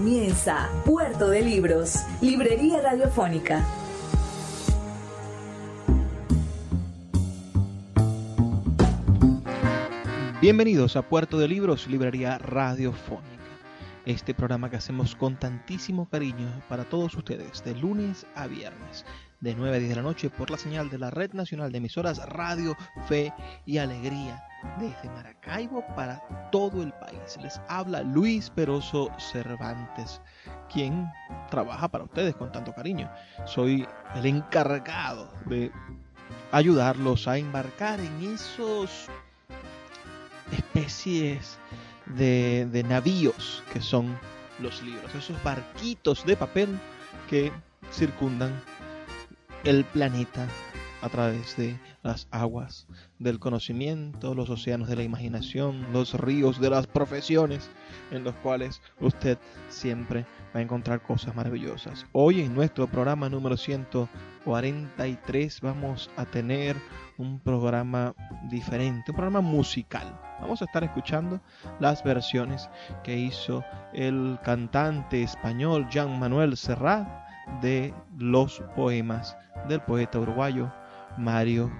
Comienza Puerto de Libros, Librería Radiofónica. Bienvenidos a Puerto de Libros, Librería Radiofónica. Este programa que hacemos con tantísimo cariño para todos ustedes, de lunes a viernes, de 9 a 10 de la noche, por la señal de la Red Nacional de Emisoras Radio, Fe y Alegría desde Maracaibo para todo el país. Les habla Luis Peroso Cervantes, quien trabaja para ustedes con tanto cariño. Soy el encargado de ayudarlos a embarcar en esos especies de, de navíos que son los libros, esos barquitos de papel que circundan el planeta a través de las aguas del conocimiento, los océanos de la imaginación, los ríos de las profesiones, en los cuales usted siempre va a encontrar cosas maravillosas. Hoy en nuestro programa número 143 vamos a tener un programa diferente, un programa musical. Vamos a estar escuchando las versiones que hizo el cantante español Jean Manuel Serrat de los poemas del poeta uruguayo Mario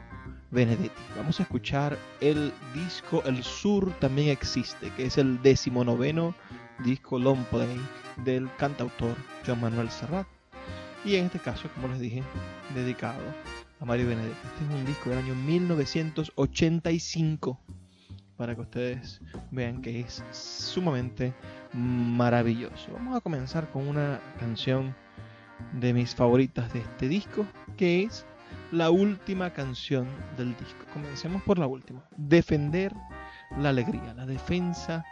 Benedetti. Vamos a escuchar el disco El Sur también existe, que es el decimonoveno disco long play del cantautor Joan Manuel Serrat. Y en este caso, como les dije, dedicado a Mario Benedetti. Este es un disco del año 1985 para que ustedes vean que es sumamente maravilloso. Vamos a comenzar con una canción de mis favoritas de este disco, que es la última canción del disco. Comencemos por la última. Defender la alegría, la defensa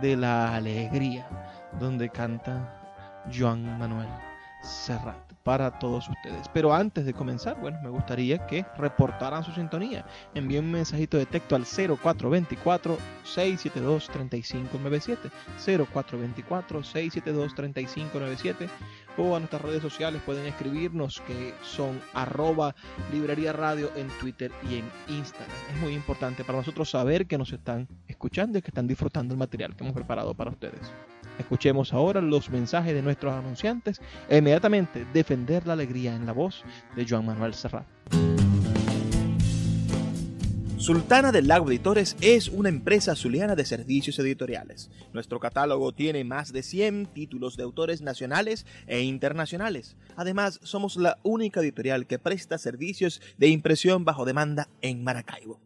de la alegría, donde canta Joan Manuel Serrat para todos ustedes. Pero antes de comenzar, bueno, me gustaría que reportaran su sintonía. Envíen un mensajito de texto al 0424-672-3597. 0424-672-3597. O a nuestras redes sociales pueden escribirnos que son arroba librería radio en Twitter y en Instagram. Es muy importante para nosotros saber que nos están escuchando y que están disfrutando el material que hemos preparado para ustedes. Escuchemos ahora los mensajes de nuestros anunciantes e inmediatamente defender la alegría en la voz de Joan Manuel Serrat. Sultana del Lago Editores es una empresa zuliana de servicios editoriales. Nuestro catálogo tiene más de 100 títulos de autores nacionales e internacionales. Además, somos la única editorial que presta servicios de impresión bajo demanda en Maracaibo.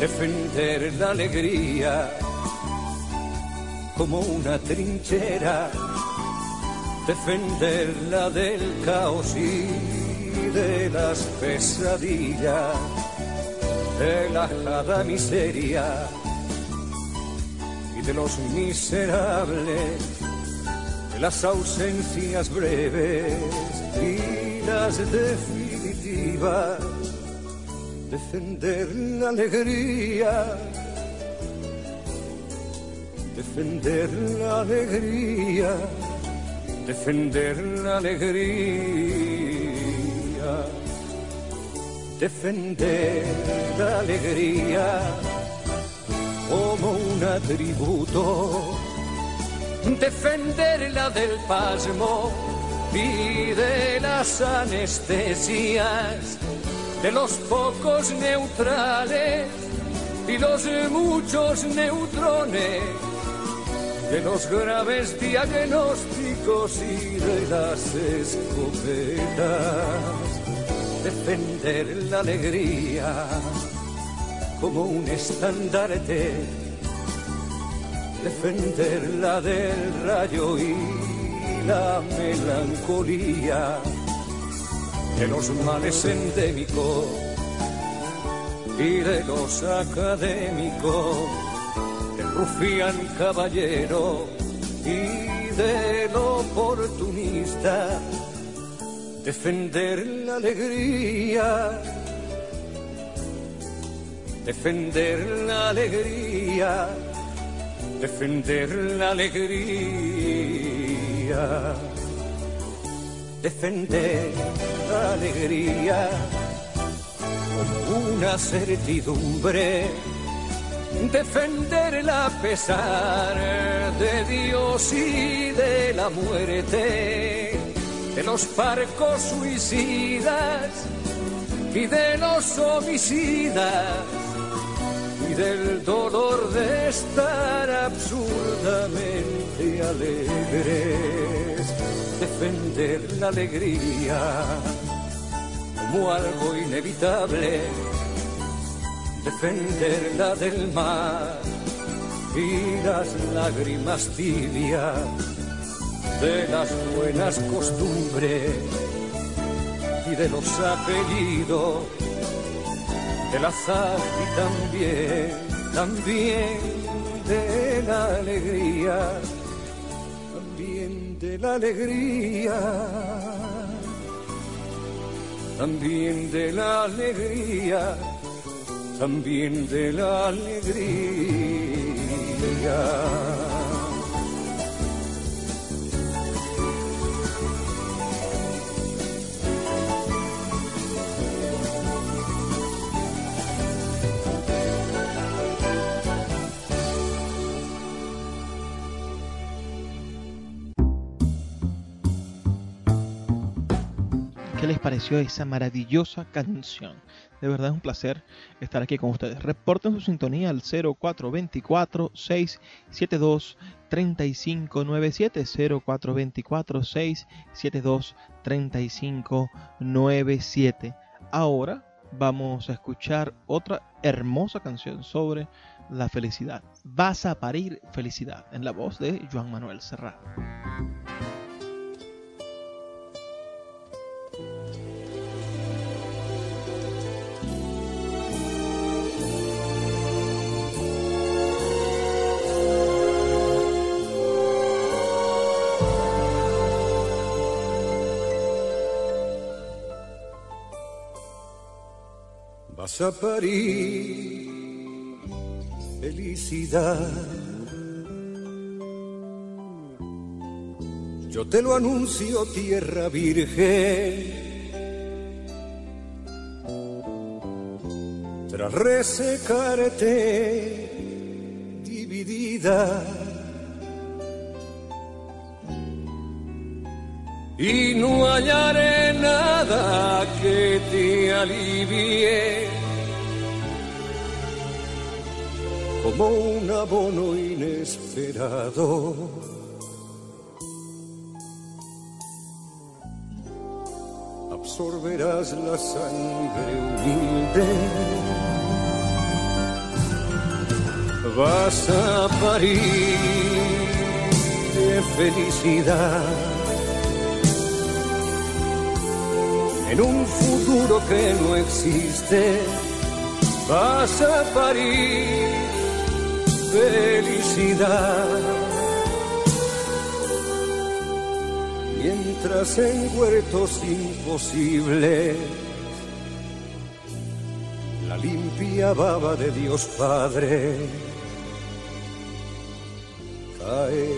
Defender la alegría como una trinchera, defenderla del caos y de las pesadillas, de la jada miseria y de los miserables, de las ausencias breves y las definitivas defender la alegría, defender la alegría, defender la alegría, defender la alegría como un atributo, defenderla del pasmo y de las anestesias de los pocos neutrales y los muchos neutrones, de los graves diagnósticos y de las escopetas. Defender la alegría como un estandarte, defenderla del rayo y la melancolía de los males endémicos y de los académicos, del rufián caballero y del oportunista, defender la alegría, defender la alegría, defender la alegría defender la alegría como una certidumbre, defenderla a pesar de Dios y de la muerte, de los parcos suicidas y de los homicidas y del dolor de estar absurdamente alegres defender la alegría como algo inevitable, defenderla del mar y las lágrimas tibias de las buenas costumbres y de los apellidos del azar y también, también de la alegría de la alegría, también de la alegría, también de la alegría. Les pareció esa maravillosa canción. De verdad es un placer estar aquí con ustedes. Reporten su sintonía al 0424-672-3597. 0424-672-3597. Ahora vamos a escuchar otra hermosa canción sobre la felicidad. Vas a parir felicidad en la voz de Juan Manuel Serrano. Vas felicidad. Yo te lo anuncio, tierra virgen. Tras resecarte dividida. Y no hallaré nada que te alivie como un abono inesperado. Absorberás la sangre humilde. Vas a parir de felicidad en un futuro que no existe. Vas a parir felicidad. Mientras en huertos imposibles la limpia baba de Dios Padre cae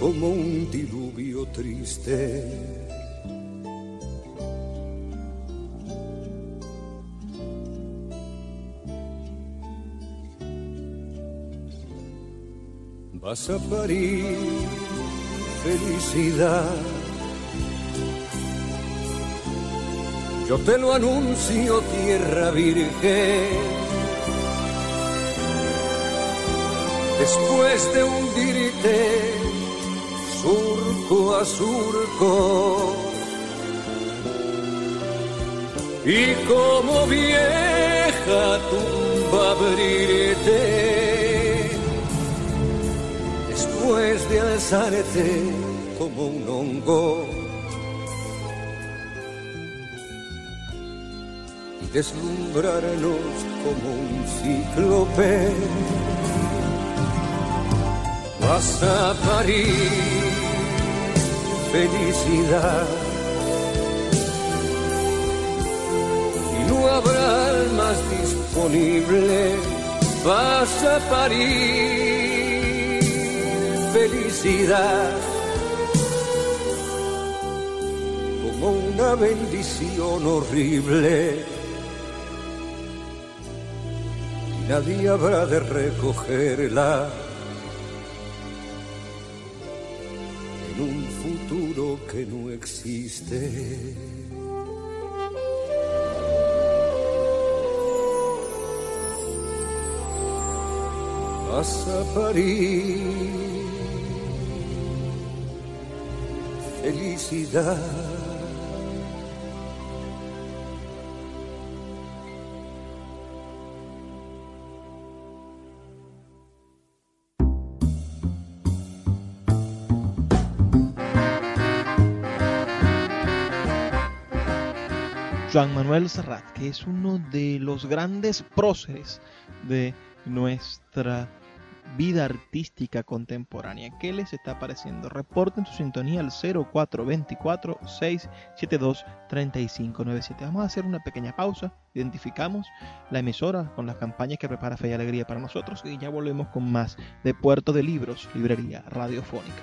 como un diluvio triste. Vas a parir felicidad. yo te lo anuncio, tierra virgen. Después de hundirte surco a surco, y como vieja tumba abrirte, después de alzarte como un hongo deslumbrarnos como un cíclope. Vas a parir felicidad y no habrá más disponible. Vas a parir felicidad. Como una bendición horrible. Nadie habrá de recogerla. En un futuro que no existe. París, felicidad. Juan Manuel Serrat, que es uno de los grandes próceres de nuestra vida artística contemporánea. ¿Qué les está pareciendo? Reporten su sintonía al 0424-672-3597. Vamos a hacer una pequeña pausa. Identificamos la emisora con las campañas que prepara Fe y Alegría para nosotros y ya volvemos con más de Puerto de Libros, Librería Radiofónica.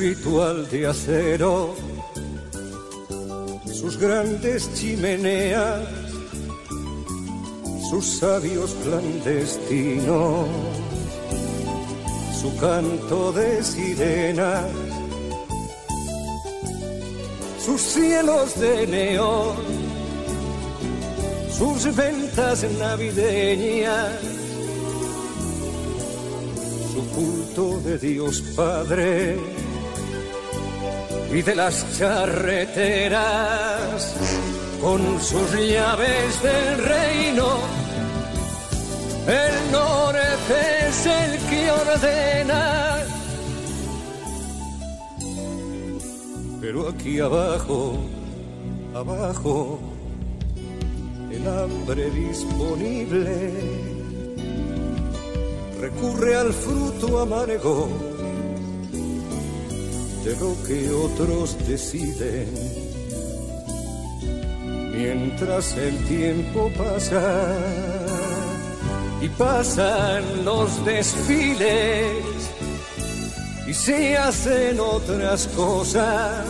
Ritual de acero, sus grandes chimeneas, sus sabios clandestinos, su canto de sirenas, sus cielos de neón, sus ventas navideñas culto de Dios Padre y de las charreteras con sus llaves del reino. El norte es el que ordena. Pero aquí abajo, abajo, el hambre disponible recurre al fruto amargo de lo que otros deciden. Mientras el tiempo pasa y pasan los desfiles y se hacen otras cosas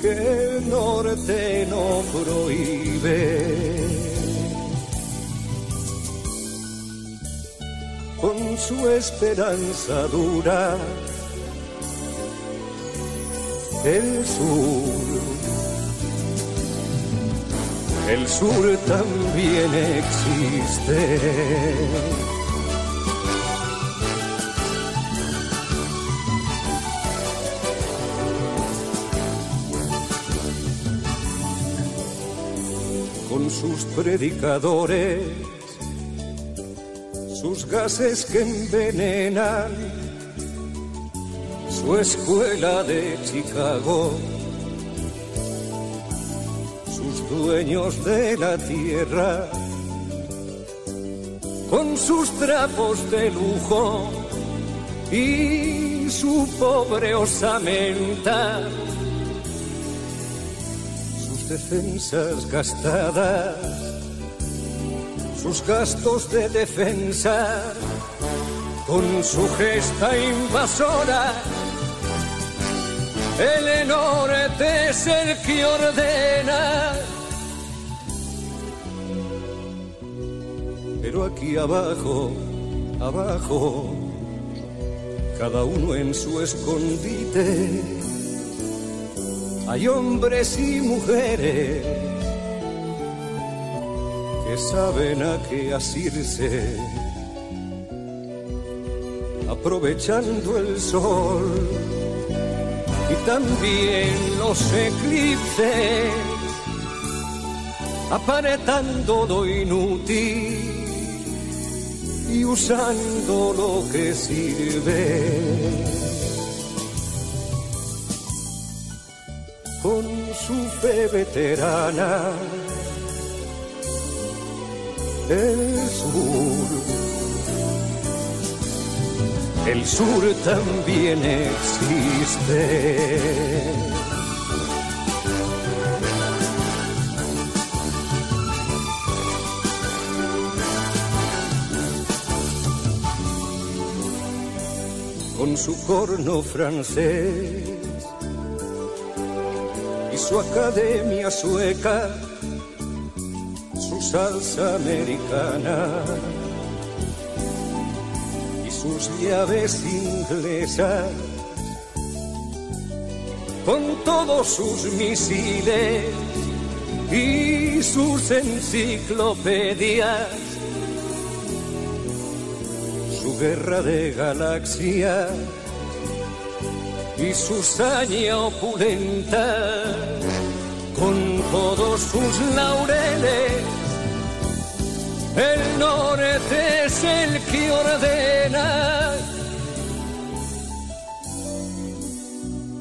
que el norte no prohíbe con su esperanza dura. El sur, el sur también existe. Con sus predicadores sus gases que envenenan, su escuela de Chicago, sus dueños de la tierra, con sus trapos de lujo y su pobre osamenta, sus defensas gastadas sus gastos de defensa, con su gesta invasora. El norte es el que ordena. Pero aquí abajo, abajo, cada uno en su escondite, hay hombres y mujeres saben a qué asirse, aprovechando el sol y también los eclipses, aparentando lo inútil y usando lo que sirve. Con su fe veterana el sur. El sur también existe. Con su corno francés y su academia sueca salsa americana sus llaves inglesas con todos sus misiles y sus enciclopedias, su guerra de galaxias y su saña opulenta con todos sus laureles el norte es el que ordena.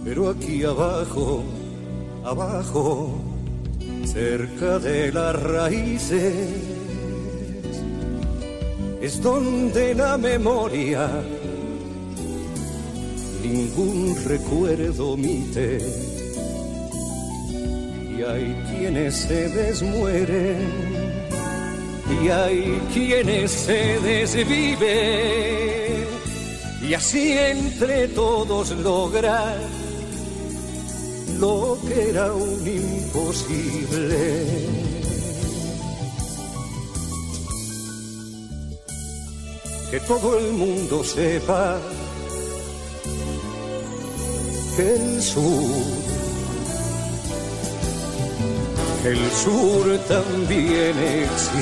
Pero aquí abajo, abajo, cerca de las raíces, es donde la memoria ningún recuerdo omite. Y hay quienes se desmueren y hay quienes se desviven y así entre todos lograr lo que era un imposible. Que todo el mundo sepa que el sur el sur también existe.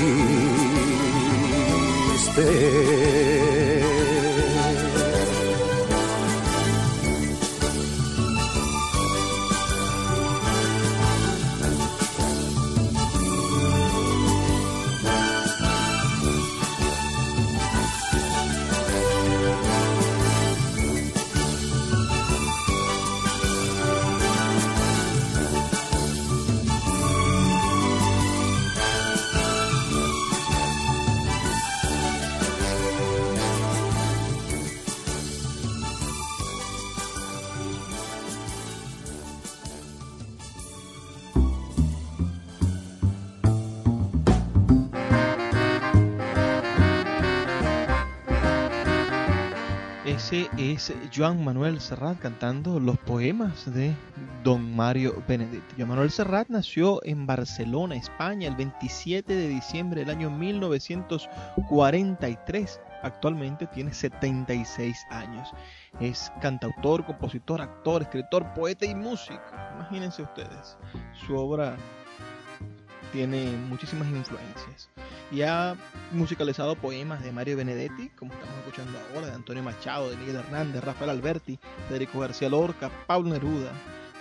Es Joan Manuel Serrat cantando los poemas de Don Mario Benedetti. Joan Manuel Serrat nació en Barcelona, España, el 27 de diciembre del año 1943. Actualmente tiene 76 años. Es cantautor, compositor, actor, escritor, poeta y músico. Imagínense ustedes. Su obra tiene muchísimas influencias. Y ha musicalizado poemas de Mario Benedetti, como estamos escuchando ahora, de Antonio Machado, de Miguel Hernández, Rafael Alberti, Federico García Lorca, Pablo Neruda,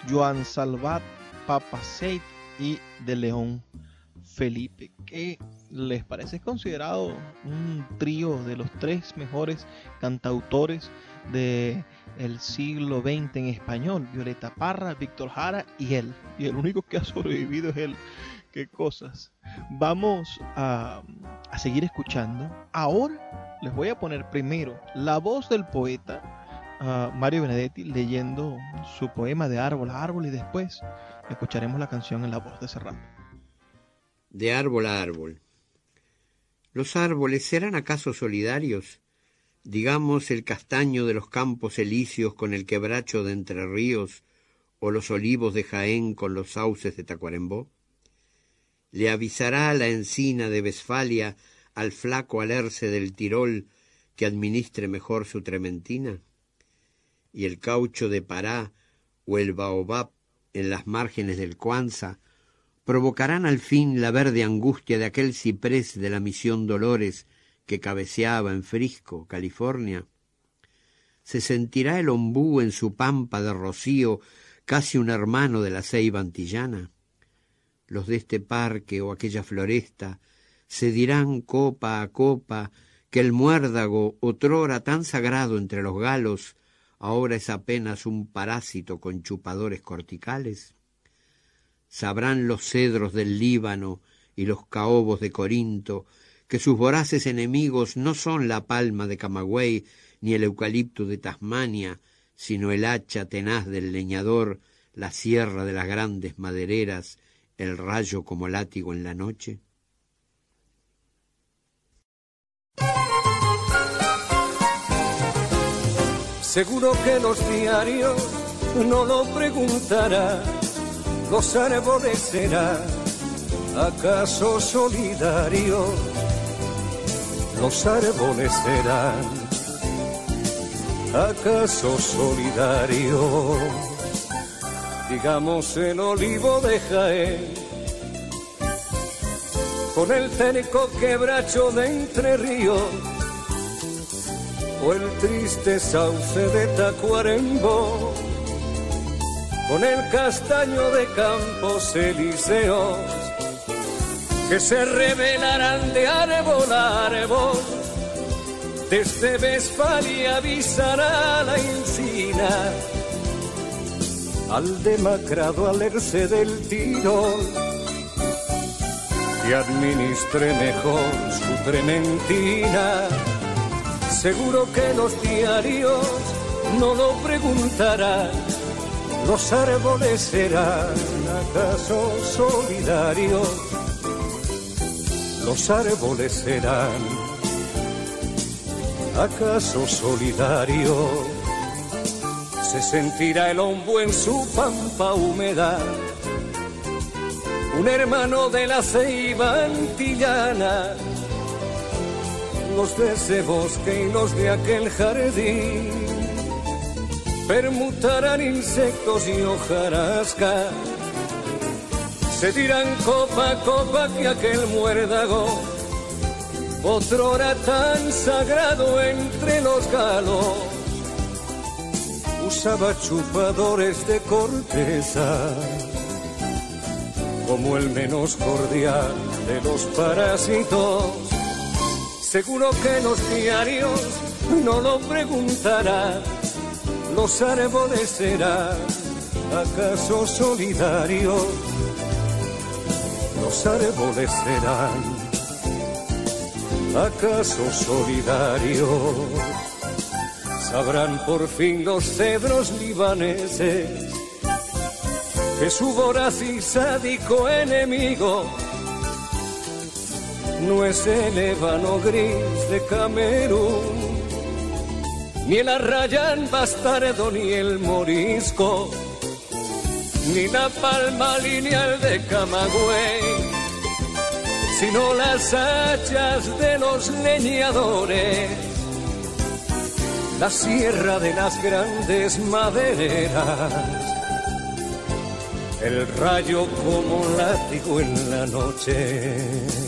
Joan Salvat, Papa Seit y de León Felipe. ¿Qué les parece? Es considerado un trío de los tres mejores cantautores del el siglo XX en español. Violeta Parra, Víctor Jara y él. Y el único que ha sobrevivido es él. Cosas. Vamos a, a seguir escuchando. Ahora les voy a poner primero la voz del poeta uh, Mario Benedetti leyendo su poema de árbol a árbol y después escucharemos la canción en la voz de Serrano. De árbol a árbol. ¿Los árboles serán acaso solidarios? Digamos el castaño de los campos elíseos con el quebracho de Entre Ríos o los olivos de Jaén con los sauces de Tacuarembó. ¿Le avisará la encina de Westfalia al flaco alerce del Tirol que administre mejor su trementina? ¿Y el caucho de Pará o el baobab en las márgenes del Cuanza provocarán al fin la verde angustia de aquel ciprés de la misión Dolores que cabeceaba en Frisco, California? ¿Se sentirá el ombú en su pampa de rocío casi un hermano de la ceiba antillana? Los de este parque o aquella floresta se dirán copa a copa que el muérdago, otrora tan sagrado entre los galos, ahora es apenas un parásito con chupadores corticales? Sabrán los cedros del Líbano y los caobos de Corinto que sus voraces enemigos no son la palma de Camagüey ni el eucalipto de Tasmania, sino el hacha tenaz del leñador, la sierra de las grandes madereras, el rayo como látigo en la noche? Seguro que los diarios no lo preguntarán, los árboles serán acaso solidarios, los árboles serán acaso solidarios, digamos el olivo de Jaén, con el técnico quebracho de Entre Ríos. O el triste sauce de Tacuarembó, con el castaño de Campos Elíseos, que se revelarán de árbol a árbol, desde Vespalia avisará la encina, al demacrado alerce del tirón, que administre mejor su trementina Seguro que los diarios no lo preguntarán. Los árboles serán acaso solidarios. Los árboles serán acaso solidarios. Se sentirá el hombo en su pampa húmeda. Un hermano de la ceiba antillana los de ese bosque y los de aquel jardín. Permutarán insectos y hojarasca. Se dirán copa a copa que aquel muérdago, otro era tan sagrado entre los galos, usaba chupadores de corteza como el menos cordial de los parásitos. Seguro que los diarios no lo preguntarán, los árboles serán acaso solidarios, los árboles serán acaso solidarios, sabrán por fin los cedros libaneses que su voraz y sádico enemigo no es el ébano gris de Camerún, ni el arrayán bastardo, ni el morisco, ni la palma lineal de Camagüey, sino las hachas de los leñadores, la sierra de las grandes madereras, el rayo como látigo en la noche.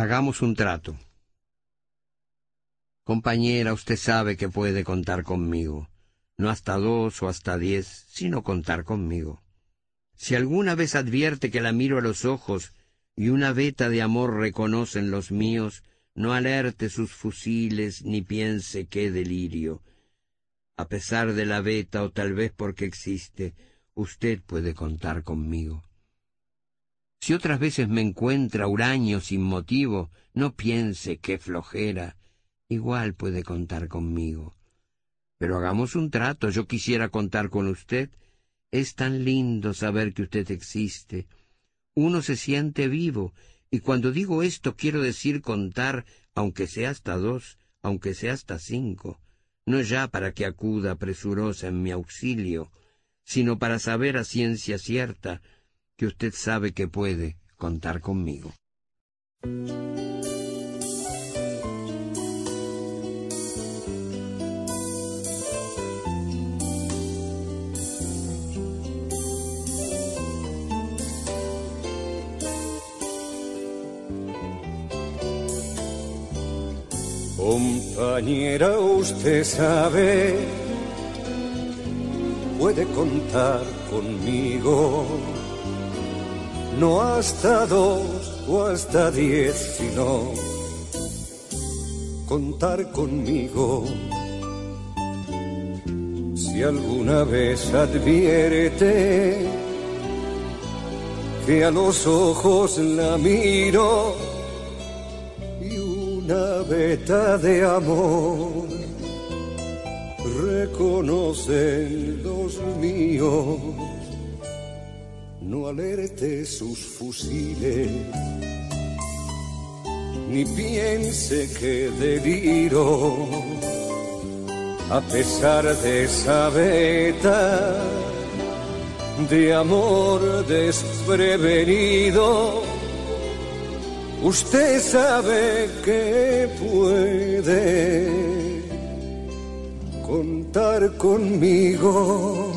Hagamos un trato. Compañera, usted sabe que puede contar conmigo, no hasta dos o hasta diez, sino contar conmigo. Si alguna vez advierte que la miro a los ojos y una veta de amor reconocen los míos, no alerte sus fusiles ni piense qué delirio. A pesar de la veta o tal vez porque existe, usted puede contar conmigo. Si otras veces me encuentra huraño sin motivo, no piense qué flojera, igual puede contar conmigo. Pero hagamos un trato, yo quisiera contar con usted. Es tan lindo saber que usted existe. Uno se siente vivo, y cuando digo esto quiero decir contar, aunque sea hasta dos, aunque sea hasta cinco, no ya para que acuda presurosa en mi auxilio, sino para saber a ciencia cierta que usted sabe que puede contar conmigo. Compañera, usted sabe, puede contar conmigo no hasta dos o hasta diez, sino contar conmigo. Si alguna vez advierte que a los ojos la miro y una veta de amor reconocen los míos no alerte sus fusiles, ni piense que deliro, a pesar de esa veta de amor desprevenido. Usted sabe que puede contar conmigo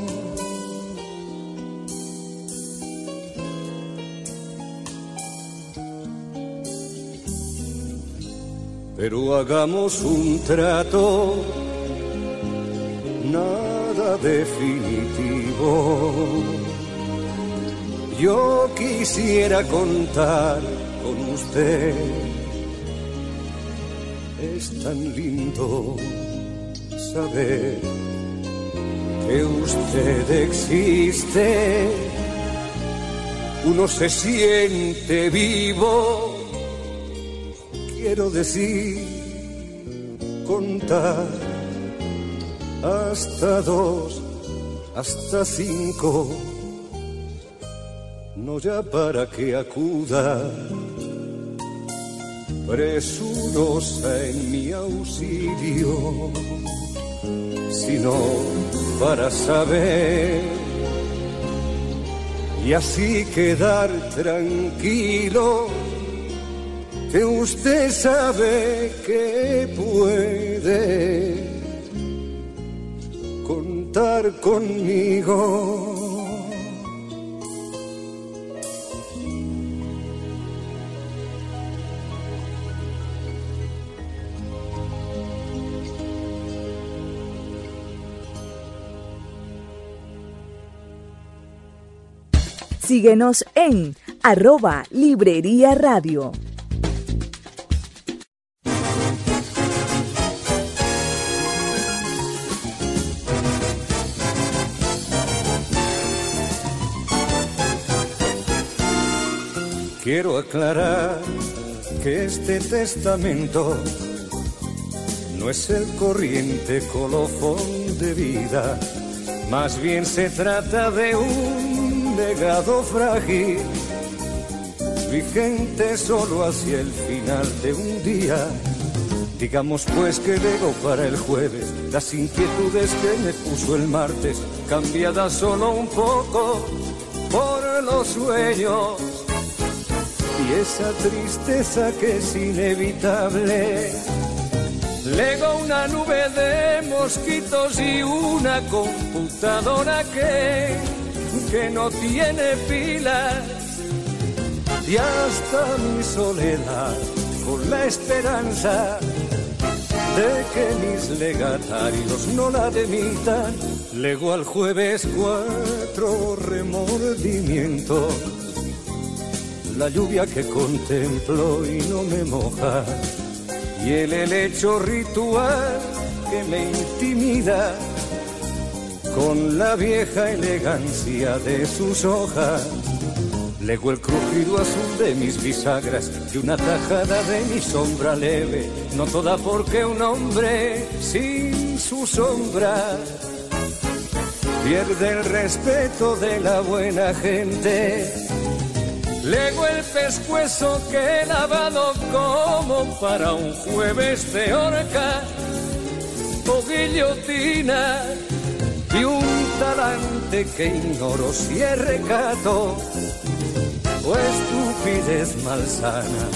pero hagamos un trato, nada definitivo. Yo quisiera contar con usted, es tan lindo saber que usted existe, uno se siente vivo quiero decir, contar hasta dos, hasta cinco, no ya para que acuda presurosa en mi auxilio, sino para saber y así quedar tranquilo que usted sabe que puede contar conmigo. Síguenos en arroba Librería Radio. Quiero aclarar que este testamento no es el corriente colofón de vida, más bien se trata de un legado frágil, vigente solo hacia el final de un día. Digamos pues que lego para el jueves las inquietudes que me puso el martes, cambiadas solo un poco por los sueños y esa tristeza que es inevitable. Lego una nube de mosquitos y una computadora que, que no tiene pilas. Y hasta mi soledad con la esperanza de que mis legatarios no la demitan. Lego al jueves cuatro remordimientos la lluvia que contemplo y no me moja, y el helecho ritual que me intimida con la vieja elegancia de sus hojas. Lego el crujido azul de mis bisagras y una tajada de mi sombra leve, no toda porque un hombre sin su sombra pierde el respeto de la buena gente Lego el pescuezo que he lavado como para un jueves de horca o guillotina y un talante que ignoro si es recato o estupidez malsana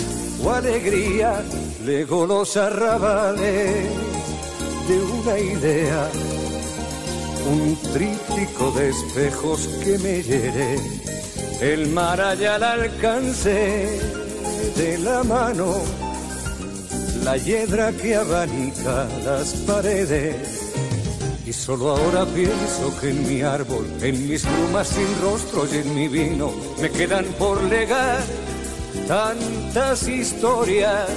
o alegría. Lego los arrabales de una idea, un tríptico de espejos que me hiere el mar allá al alcance de la mano, la hiedra que abanica las paredes. Y solo ahora pienso que en mi árbol, en mis plumas sin rostro y en mi vino, me quedan por legar tantas historias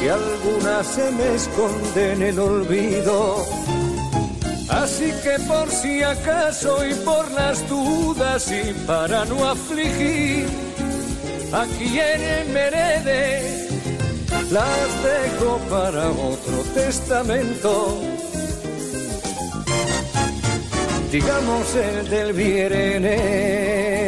que algunas se me esconden en el olvido Así que por si acaso y por las dudas y para no afligir a quien me herede, las dejo para otro testamento. Digamos el del viernes.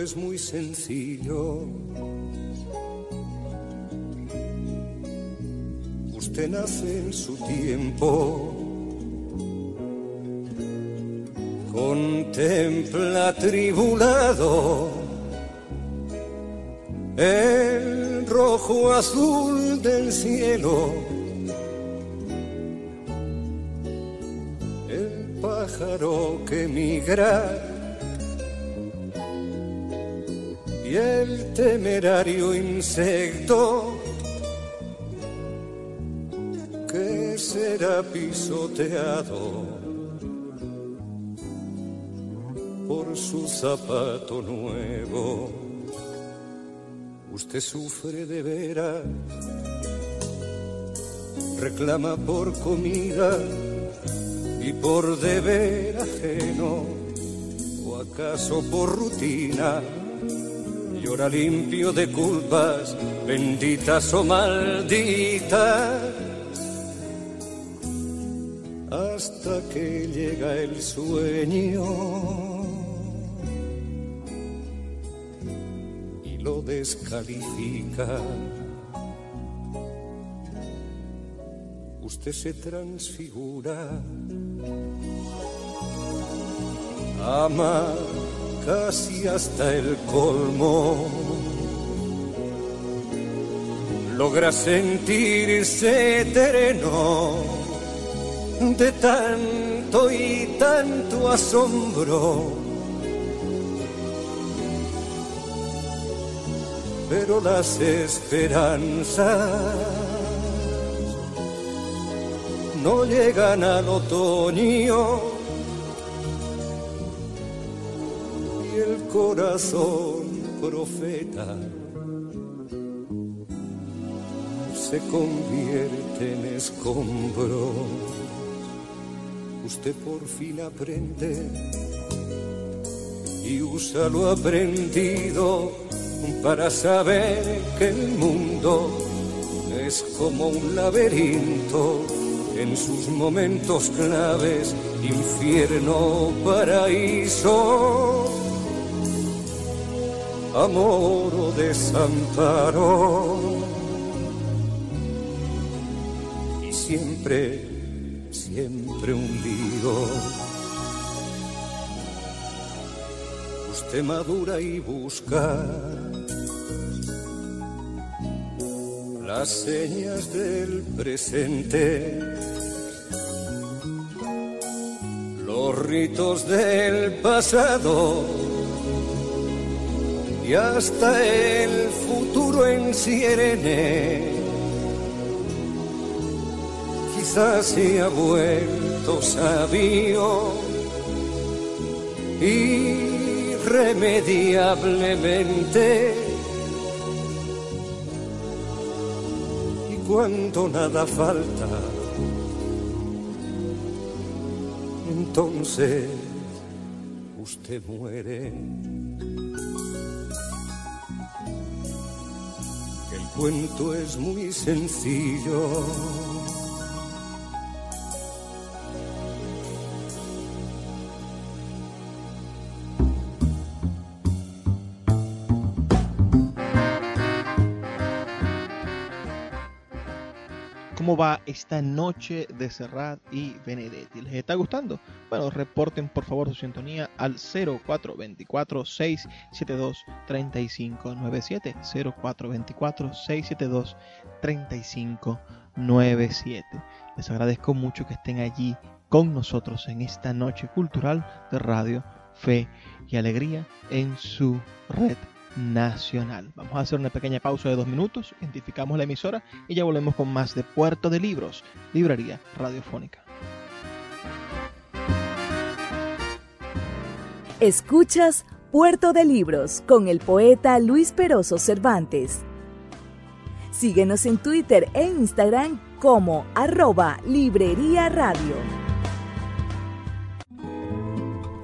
Es muy sencillo. Usted nace en su tiempo. Contempla tribulado el rojo azul del cielo. El pájaro que migra y el temerario insecto que será pisoteado por su zapato nuevo. Usted sufre de veras, reclama por comida y por deber ajeno, o acaso por rutina llora limpio de culpas, benditas o malditas, hasta que llega el sueño. Y lo descalifica. Usted se transfigura, ama casi hasta el colmo. Logra sentirse terreno de tanto y tanto asombro pero las esperanzas no llegan al otoño corazón profeta se convierte en escombro. Usted por fin aprende y usa lo aprendido para saber que el mundo es como un laberinto en sus momentos claves, infierno, paraíso, amor o desamparo. Y siempre, siempre un lío Usted madura y busca las señas del presente, los ritos del pasado y hasta el futuro en Sirene. Quizás se ha vuelto sabio irremediablemente. Y cuando nada falta, entonces usted muere. Cuento es muy sencillo va esta noche de Serrat y Benedetti? ¿Les está gustando? Bueno, reporten por favor su sintonía al 0424-672-3597. 0424-672-3597. Les agradezco mucho que estén allí con nosotros en esta noche cultural de Radio Fe y Alegría en su red nacional. Vamos a hacer una pequeña pausa de dos minutos, identificamos la emisora y ya volvemos con más de Puerto de Libros, Librería Radiofónica. Escuchas Puerto de Libros con el poeta Luis Peroso Cervantes. Síguenos en Twitter e Instagram como arroba Librería Radio.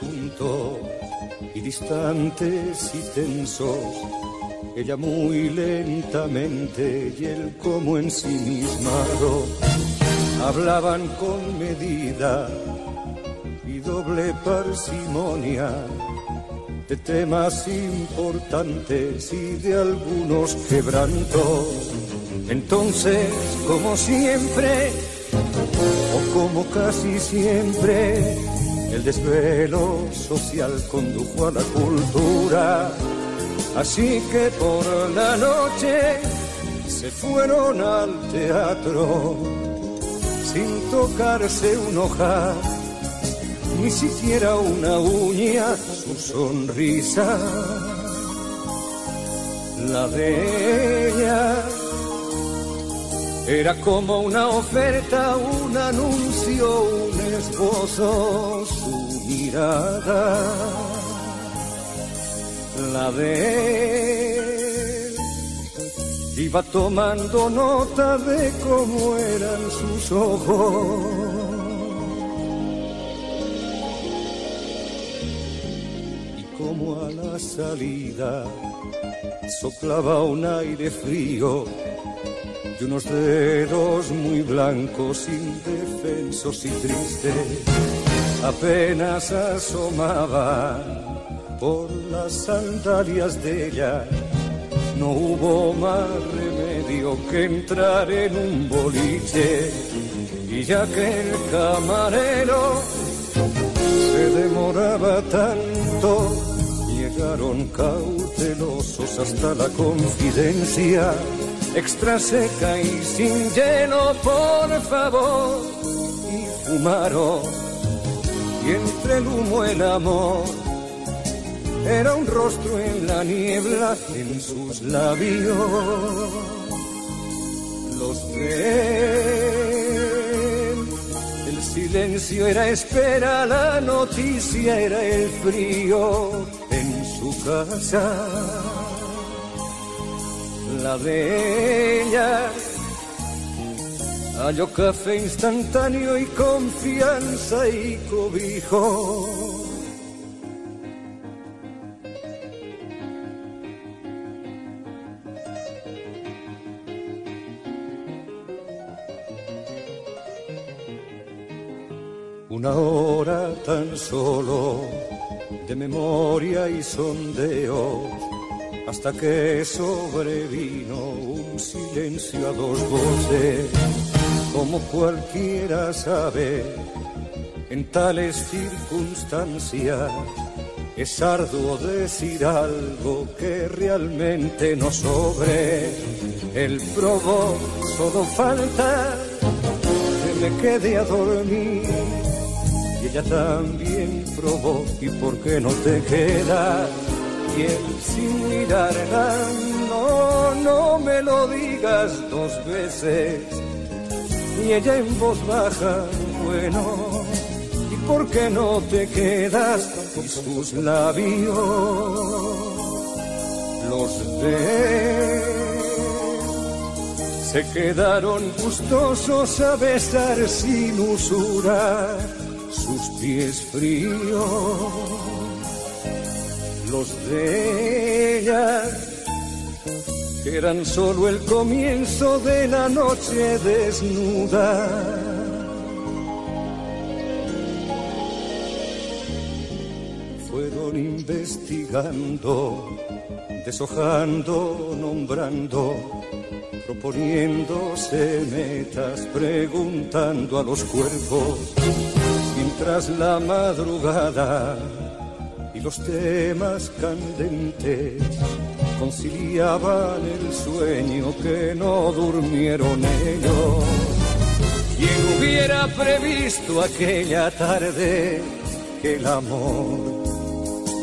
Juntos y distantes y tensos, ella muy lentamente y él como ensimismado, hablaban con medida y doble parsimonia de temas importantes y de algunos quebrantos. Entonces, como siempre, o como casi siempre, el desvelo social condujo a la cultura, así que por la noche se fueron al teatro sin tocarse un hoja, ni siquiera una uña, su sonrisa, la de ella. Era como una oferta, un anuncio, un esposo mirada, la de iba tomando nota de cómo eran sus ojos. Y como a la salida soplaba un aire frío y unos dedos muy blancos, indefensos y tristes, apenas asomaban por las sandalias de ella. No hubo más remedio que entrar en un boliche. Y ya que el camarero se demoraba tanto, llegaron cautelosos hasta la confidencia, extra seca y sin hielo, por favor, y fumaron, y entre el humo el amor era un rostro en la niebla en sus labios. Los de el silencio era espera, la noticia era el frío en su casa. La de ella halló café instantáneo y confianza y cobijo. Una hora tan solo de memoria y sondeo, hasta que sobrevino un silencio a dos voces, como cualquiera sabe, en tales circunstancias es arduo decir algo que realmente no sobre. El probó, solo falta que me quede a dormir y ella también probó y por qué no te quedas él sin mirarla no no me lo digas dos veces. Y ella en voz baja bueno y por qué no te quedas con sus labios los de se quedaron gustosos a besar sin usura sus pies fríos, los de ella, que eran solo el comienzo de la noche desnuda. Fueron investigando, deshojando, nombrando proponiéndose metas, preguntando a los cuerpos tras la madrugada y los temas candentes conciliaban el sueño que no durmieron ellos. ¿Quién hubiera previsto aquella tarde que el amor,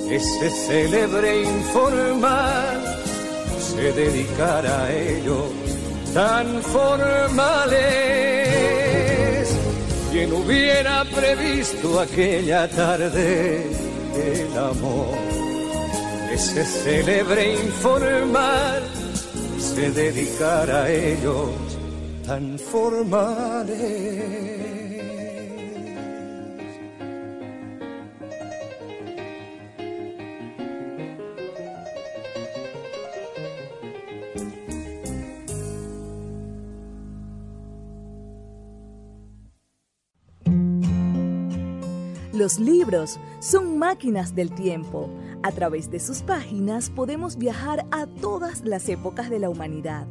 ese célebre informal, se dedicara a ellos tan formales? quien hubiera previsto aquella tarde el amor, ese célebre informal se dedicara a ellos tan formales. Los libros son máquinas del tiempo. A través de sus páginas podemos viajar a todas las épocas de la humanidad,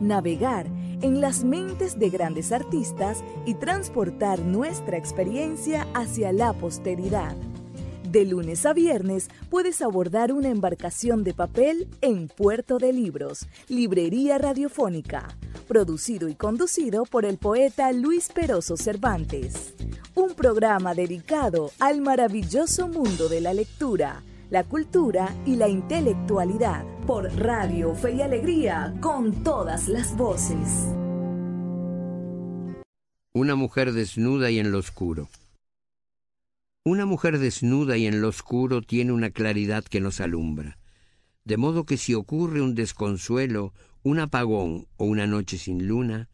navegar en las mentes de grandes artistas y transportar nuestra experiencia hacia la posteridad. De lunes a viernes puedes abordar una embarcación de papel en Puerto de Libros, Librería Radiofónica, producido y conducido por el poeta Luis Peroso Cervantes un programa dedicado al maravilloso mundo de la lectura, la cultura y la intelectualidad por Radio Fe y Alegría con todas las voces. Una mujer desnuda y en lo oscuro. Una mujer desnuda y en lo oscuro tiene una claridad que nos alumbra, de modo que si ocurre un desconsuelo, Un apagón o una noche sin luna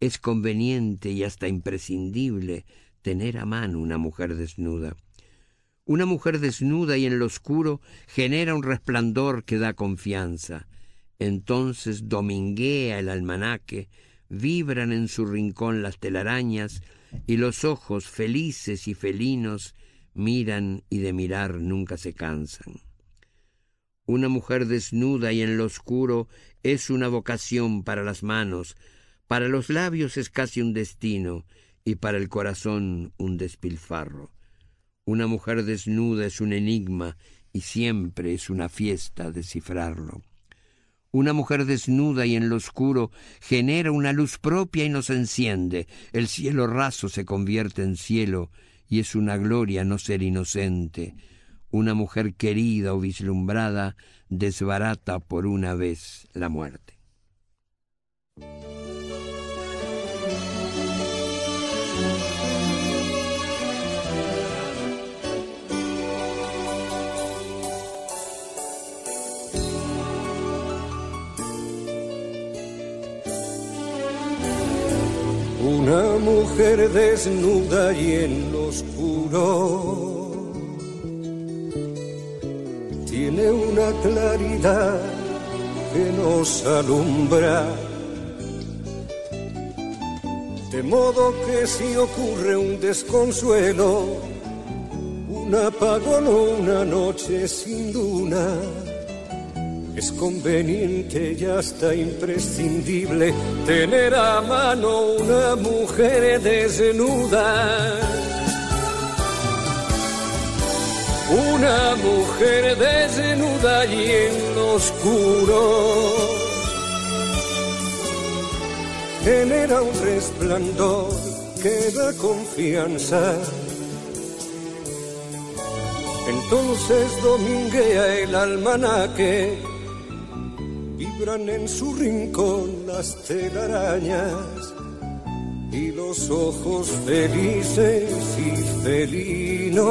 es conveniente y hasta imprescindible tener a mano una mujer desnuda. Una mujer desnuda y en lo oscuro genera un resplandor que da confianza. Entonces dominguea el almanaque, vibran en su rincón las telarañas y los ojos felices y felinos miran y de mirar nunca se cansan. Una mujer desnuda y en lo oscuro es una vocación para las manos, para los labios es casi un destino y para el corazón un despilfarro. Una mujer desnuda es un enigma y siempre es una fiesta descifrarlo. Una mujer desnuda y en lo oscuro genera una luz propia y nos enciende. El cielo raso se convierte en cielo y es una gloria no ser inocente. Una mujer querida o vislumbrada desbarata por una vez la muerte. Una mujer desnuda y en lo oscuro tiene una claridad que nos alumbra. De modo que si ocurre un desconsuelo, un apagón o una noche sin luna, es conveniente y hasta imprescindible tener a mano una mujer desnuda. Una mujer desnuda y en lo oscuro genera un resplandor que da confianza. Entonces dominguea el almanaque en su rincón las telarañas y los ojos felices y felinos.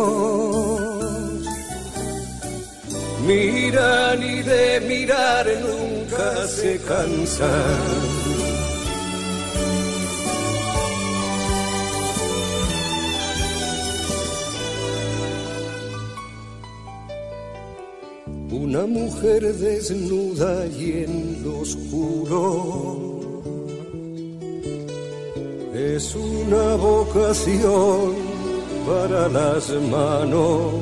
Miran y de mirar nunca se cansan. Una mujer desnuda y en lo oscuro es una vocación para las manos.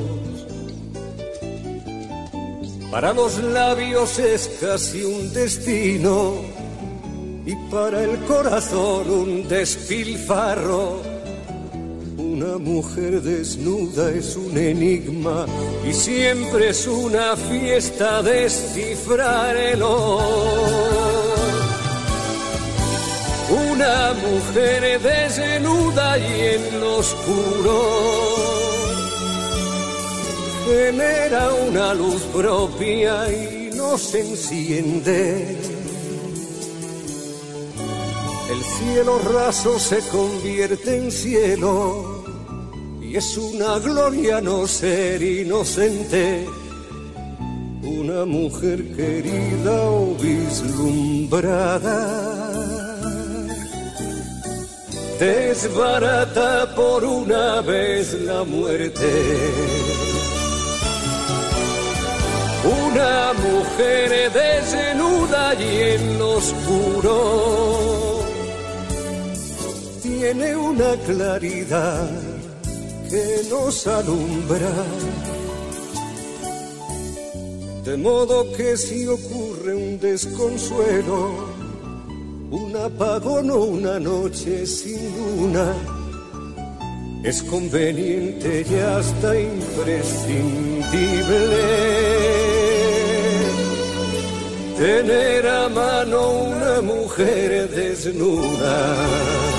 Para los labios es casi un destino y para el corazón un despilfarro una mujer desnuda es un enigma y siempre es una fiesta descifrarlo. Una mujer desnuda y en lo oscuro genera una luz propia y nos enciende. El cielo raso se convierte en cielo y es una gloria no ser inocente, una mujer querida o vislumbrada, desbarata por una vez la muerte. Una mujer desnuda y en lo oscuro tiene una claridad que nos alumbra. De modo que si ocurre un desconsuelo, un apagón o una noche sin luna, es conveniente y hasta imprescindible tener a mano una mujer desnuda.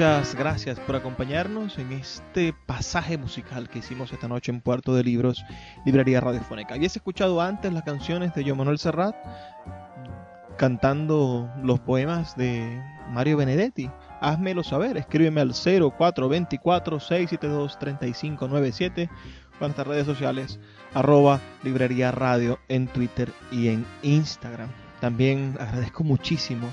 Muchas gracias por acompañarnos en este pasaje musical que hicimos esta noche en Puerto de Libros, Librería Radiofónica. Habías escuchado antes las canciones de Joan Manuel Serrat cantando los poemas de Mario Benedetti. Házmelo saber, escríbeme al 0424-672-3597 o en nuestras redes sociales, arroba Librería Radio en Twitter y en Instagram. También agradezco muchísimo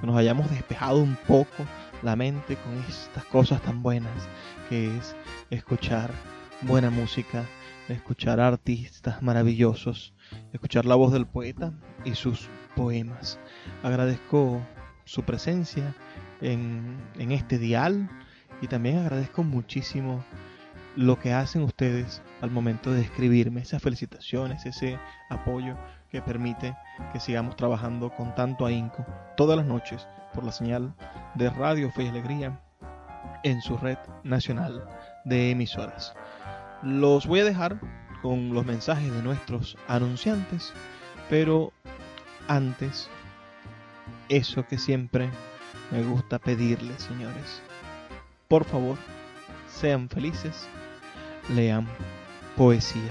que nos hayamos despejado un poco la mente con estas cosas tan buenas que es escuchar buena música, escuchar artistas maravillosos, escuchar la voz del poeta y sus poemas. Agradezco su presencia en, en este dial y también agradezco muchísimo lo que hacen ustedes al momento de escribirme, esas felicitaciones, ese apoyo que permite que sigamos trabajando con tanto ahínco todas las noches por la señal de Radio Fe y Alegría en su red nacional de emisoras. Los voy a dejar con los mensajes de nuestros anunciantes, pero antes, eso que siempre me gusta pedirles, señores, por favor, sean felices, lean poesía.